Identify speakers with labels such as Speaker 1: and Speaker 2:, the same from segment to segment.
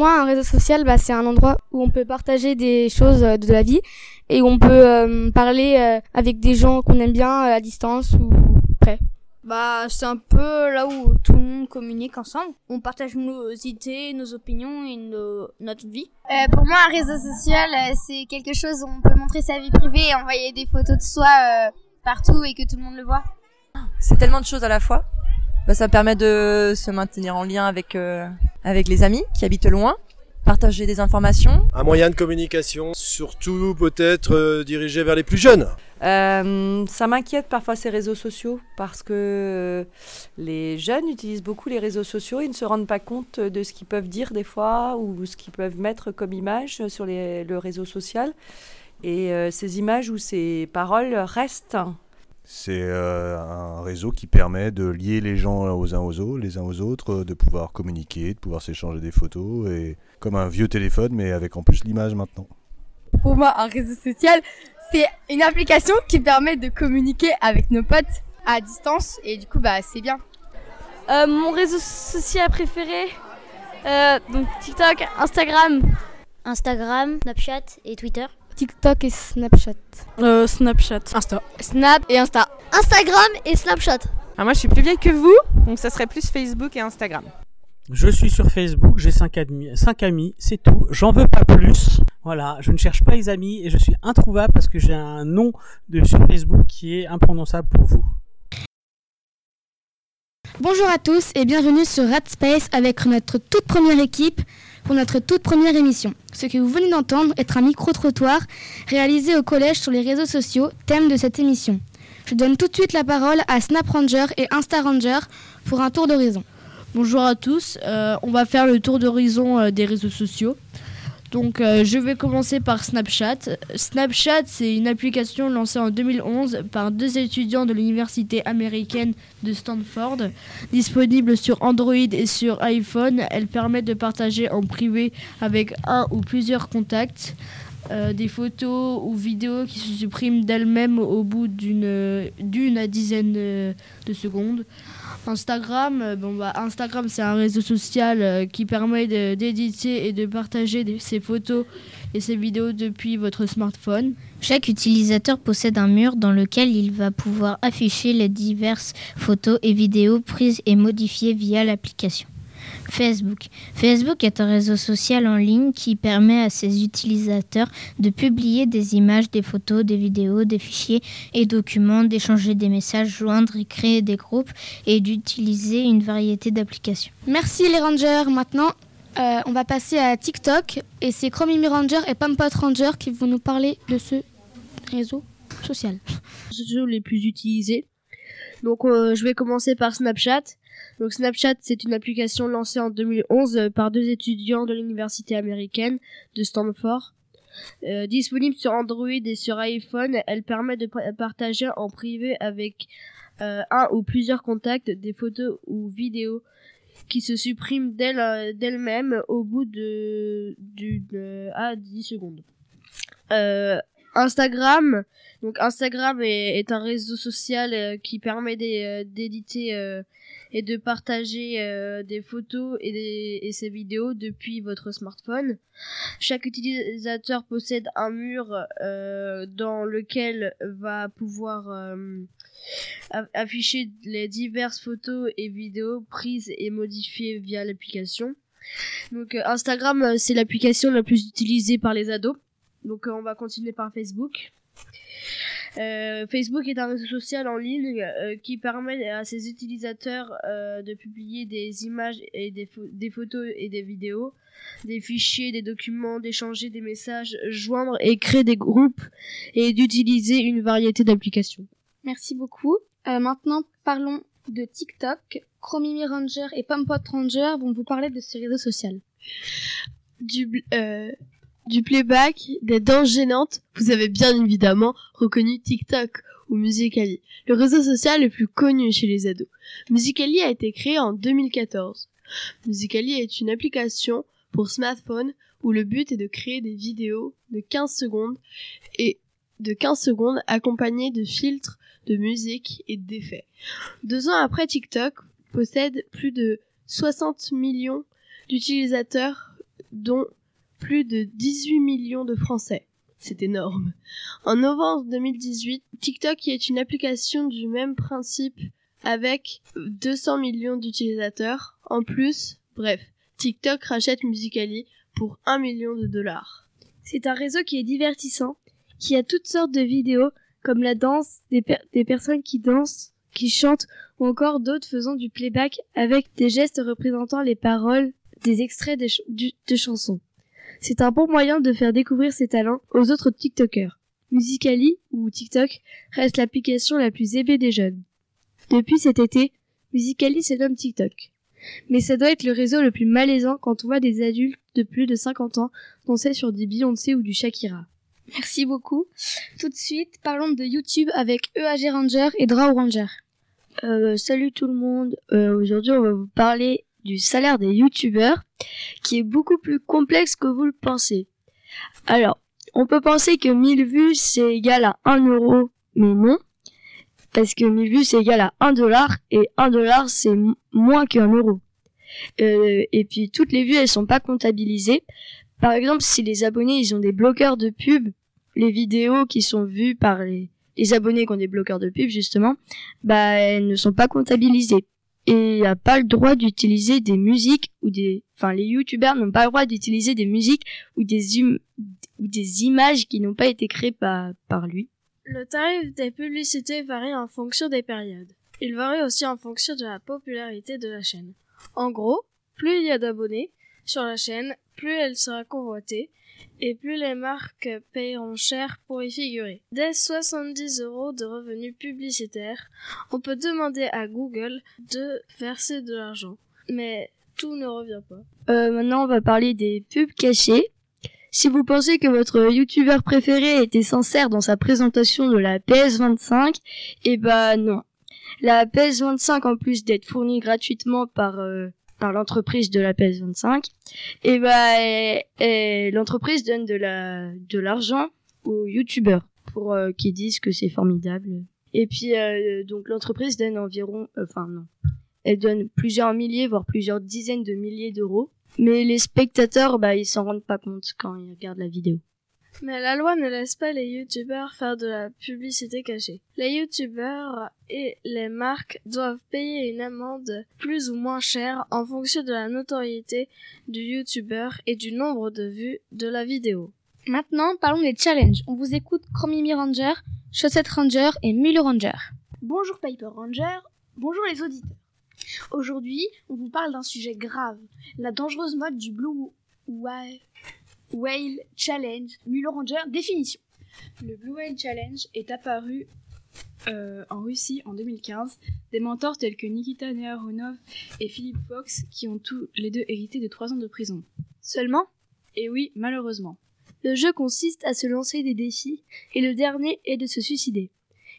Speaker 1: Pour moi, un réseau social, bah, c'est un endroit où on peut partager des choses euh, de la vie et où on peut euh, parler euh, avec des gens qu'on aime bien euh, à distance ou près.
Speaker 2: Bah, c'est un peu là où tout le monde communique ensemble. On partage nos idées, nos opinions et nos- notre vie.
Speaker 3: Euh, pour moi, un réseau social, c'est quelque chose où on peut montrer sa vie privée et envoyer des photos de soi euh, partout et que tout le monde le voit.
Speaker 4: C'est tellement de choses à la fois. Bah, ça permet de se maintenir en lien avec euh, avec les amis qui habitent loin, partager des informations.
Speaker 5: Un moyen de communication, surtout peut-être euh, dirigé vers les plus jeunes.
Speaker 4: Euh, ça m'inquiète parfois ces réseaux sociaux parce que les jeunes utilisent beaucoup les réseaux sociaux, ils ne se rendent pas compte de ce qu'ils peuvent dire des fois ou ce qu'ils peuvent mettre comme image sur les- le réseau social. Et euh, ces images ou ces paroles restent.
Speaker 6: C'est euh, un réseau qui permet de lier les gens aux uns aux autres, les uns aux autres, de pouvoir communiquer, de pouvoir s'échanger des photos, et comme un vieux téléphone, mais avec en plus l'image maintenant.
Speaker 7: Pour moi, un réseau social, c'est une application qui permet de communiquer avec nos potes à distance et du coup, bah, c'est bien.
Speaker 1: Euh, mon réseau social préféré, euh, donc TikTok, Instagram.
Speaker 8: Instagram, Snapchat et Twitter.
Speaker 1: TikTok et Snapchat.
Speaker 2: Euh, Snapchat. Insta.
Speaker 1: Snap et Insta.
Speaker 8: Instagram et Snapchat.
Speaker 9: Ah, moi, je suis plus vieille que vous, donc ça serait plus Facebook et Instagram.
Speaker 10: Je suis sur Facebook, j'ai 5 amis, cinq amis, c'est tout. J'en veux pas plus. Voilà, je ne cherche pas les amis et je suis introuvable parce que j'ai un nom de sur Facebook qui est imprononçable pour vous.
Speaker 1: Bonjour à tous et bienvenue sur Radspace avec notre toute première équipe pour notre toute première émission. Ce que vous venez d'entendre est un micro-trottoir réalisé au collège sur les réseaux sociaux, thème de cette émission. Je donne tout de suite la parole à Snap Ranger et Insta Ranger pour un tour d'horizon.
Speaker 11: Bonjour à tous, euh, on va faire le tour d'horizon euh, des réseaux sociaux. Donc euh, je vais commencer par Snapchat. Snapchat c'est une application lancée en 2011 par deux étudiants de l'université américaine de Stanford. Disponible sur Android et sur iPhone, elle permet de partager en privé avec un ou plusieurs contacts. Euh, des photos ou vidéos qui se suppriment d'elles-mêmes au bout d'une d'une à dizaine euh, de secondes. Instagram, euh, bon bah Instagram c'est un réseau social qui permet d'éditer et de partager ses photos et ses vidéos depuis votre smartphone.
Speaker 8: Chaque utilisateur possède un mur dans lequel il va pouvoir afficher les diverses photos et vidéos prises et modifiées via l'application. Facebook. Facebook est un réseau social en ligne qui permet à ses utilisateurs de publier des images, des photos, des vidéos, des fichiers et documents, d'échanger des messages, joindre et créer des groupes et d'utiliser une variété d'applications.
Speaker 1: Merci les rangers. Maintenant, euh, on va passer à TikTok et c'est Chromimi Ranger et Pampot Ranger qui vont nous parler de ce réseau social.
Speaker 11: sociaux les plus utilisés. Donc euh, je vais commencer par Snapchat. Donc Snapchat c'est une application lancée en 2011 euh, par deux étudiants de l'université américaine de Stanford. Euh, disponible sur Android et sur iPhone, elle permet de pa- partager en privé avec euh, un ou plusieurs contacts des photos ou vidéos qui se suppriment d'elle- d'elles-mêmes au bout de d'une à 10 secondes. Instagram, donc Instagram est, est un réseau social euh, qui permet euh, d'éditer euh, et de partager euh, des photos et, des, et ses vidéos depuis votre smartphone. Chaque utilisateur possède un mur dans lequel va pouvoir afficher les diverses photos et vidéos prises et modifiées via l'application. Donc Instagram, c'est l'application la plus utilisée par les ados. Donc euh, on va continuer par Facebook. Euh, Facebook est un réseau social en ligne euh, qui permet à ses utilisateurs euh, de publier des images et des, pho- des photos et des vidéos, des fichiers, des documents, d'échanger des messages, joindre et créer des groupes et d'utiliser une variété d'applications.
Speaker 1: Merci beaucoup. Euh, maintenant, parlons de TikTok. Chromimi Ranger et Pampot Ranger vont vous parler de ce réseau social.
Speaker 12: du, euh,
Speaker 13: du playback, des danses gênantes, vous avez bien évidemment reconnu TikTok ou Musical.ly, le réseau social le plus connu chez les ados. Musical.ly a été créé en 2014. Musical.ly est une application pour smartphone où le but est de créer des vidéos de 15 secondes et de 15 secondes accompagnées de filtres, de musique et d'effets. Deux ans après TikTok possède plus de 60 millions d'utilisateurs dont plus de 18 millions de Français. C'est énorme. En novembre 2018, TikTok est une application du même principe avec 200 millions d'utilisateurs. En plus, bref, TikTok rachète Musical.ly pour 1 million de dollars.
Speaker 12: C'est un réseau qui est divertissant, qui a toutes sortes de vidéos, comme la danse, des, personnes qui dansent, qui chantent, ou encore d'autres faisant du playback avec des gestes représentant les paroles des extraits de chansons. C'est un bon moyen de faire découvrir ses talents aux autres TikTokers. Musically ou TikTok reste l'application la plus aimée des jeunes. Depuis cet été, Musically se nomme TikTok. Mais ça doit être le réseau le plus malaisant quand on voit des adultes de plus de 50 ans danser sur du Beyoncé ou du Shakira.
Speaker 1: Merci beaucoup. Tout de suite, parlons de YouTube avec EAG Ranger et Draw Ranger.
Speaker 14: Euh, salut tout le monde. Euh, Aujourd'hui, on va vous parler du salaire des youtubeurs qui est beaucoup plus complexe que vous le pensez. Alors, on peut penser que 1000 vues c'est égal à 1 euro, mais non. Parce que 1000 vues c'est égal à 1 dollar et 1 dollar c'est moins qu'un euro. Euh, et puis toutes les vues elles sont pas comptabilisées. Par exemple, si les abonnés ils ont des bloqueurs de pub, les vidéos qui sont vues par les, les abonnés qui ont des bloqueurs de pub justement, bah elles ne sont pas comptabilisées et il a pas le droit d'utiliser des musiques ou des enfin les youtubeurs n'ont pas le droit d'utiliser des musiques ou des hum, ou des images qui n'ont pas été créées par, par lui.
Speaker 13: Le tarif des publicités varie en fonction des périodes. Il varie aussi en fonction de la popularité de la chaîne. En gros, plus il y a d'abonnés sur la chaîne, plus elle sera convoitée et plus les marques paieront cher pour y figurer. Dès 70 euros de revenus publicitaires, on peut demander à Google de verser de l'argent. Mais tout ne revient pas.
Speaker 14: Euh, maintenant, on va parler des pubs cachées. Si vous pensez que votre youtubeur préféré était sincère dans sa présentation de la PS25, eh ben non. La PS25, en plus d'être fournie gratuitement par euh, par l'entreprise de la PS25, et bah l'entreprise donne de la de l'argent aux youtubeurs pour euh, qu'ils disent que c'est formidable. Et puis euh, donc l'entreprise donne environ, enfin non, elle donne plusieurs milliers voire plusieurs dizaines de milliers d'euros, mais les spectateurs bah ils s'en rendent pas compte quand ils regardent la vidéo.
Speaker 13: Mais la loi ne laisse pas les youtubeurs faire de la publicité cachée. Les youtubeurs et les marques doivent payer une amende plus ou moins chère en fonction de la notoriété du youtubeur et du nombre de vues de la vidéo.
Speaker 1: Maintenant, parlons des challenges. On vous écoute Chromimi Ranger, Chaussette Ranger et Mule Ranger.
Speaker 15: Bonjour Piper Ranger, bonjour les auditeurs. Aujourd'hui, on vous parle d'un sujet grave, la dangereuse mode du Blue Whale Whale Challenge, Mulo Ranger, définition.
Speaker 16: Le Blue Whale Challenge est apparu euh, en Russie en 2015. Des mentors tels que Nikita Neharunov et Philippe Fox qui ont tous les deux hérité de 3 ans de prison.
Speaker 15: Seulement?
Speaker 16: Et oui, malheureusement.
Speaker 12: Le jeu consiste à se lancer des défis et le dernier est de se suicider.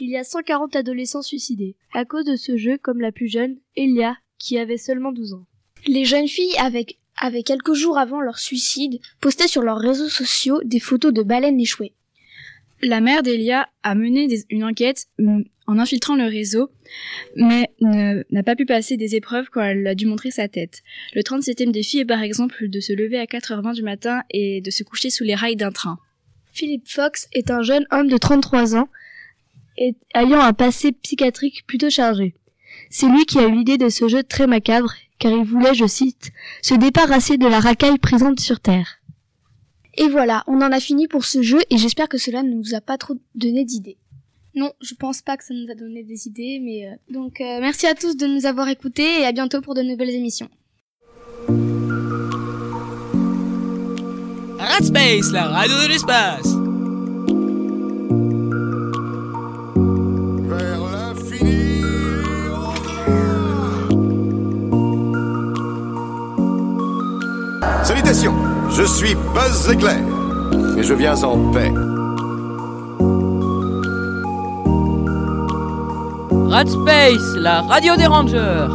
Speaker 12: Il y a 140 adolescents suicidés à cause de ce jeu comme la plus jeune, Elia, qui avait seulement 12 ans.
Speaker 15: Les jeunes filles avec avaient quelques jours avant leur suicide posté sur leurs réseaux sociaux des photos de baleines échouées.
Speaker 16: La mère d'Elia a mené une enquête mm, en infiltrant le réseau, mais n'a pas pu passer des épreuves quand elle a dû montrer sa tête. Le 37e défi est par exemple de se lever à 4h20 du matin et de se coucher sous les rails d'un train.
Speaker 12: Philippe Fox est un jeune homme de 33 ans et ayant un passé psychiatrique plutôt chargé. C'est lui qui a eu l'idée de ce jeu très macabre car il voulait, je cite, se débarrasser de la racaille présente sur Terre.
Speaker 15: Et voilà, on en a fini pour ce jeu et j'espère que cela ne vous a pas trop donné d'idées.
Speaker 1: Non, je pense pas que ça nous a donné des idées, mais euh, donc euh, merci à tous de nous avoir écoutés et à bientôt pour de nouvelles émissions.
Speaker 17: Radspace, la radio de l'espace.
Speaker 18: Je suis Buzz Éclair
Speaker 17: Et je viens en paix.
Speaker 19: Rat Space, la radio des rangers.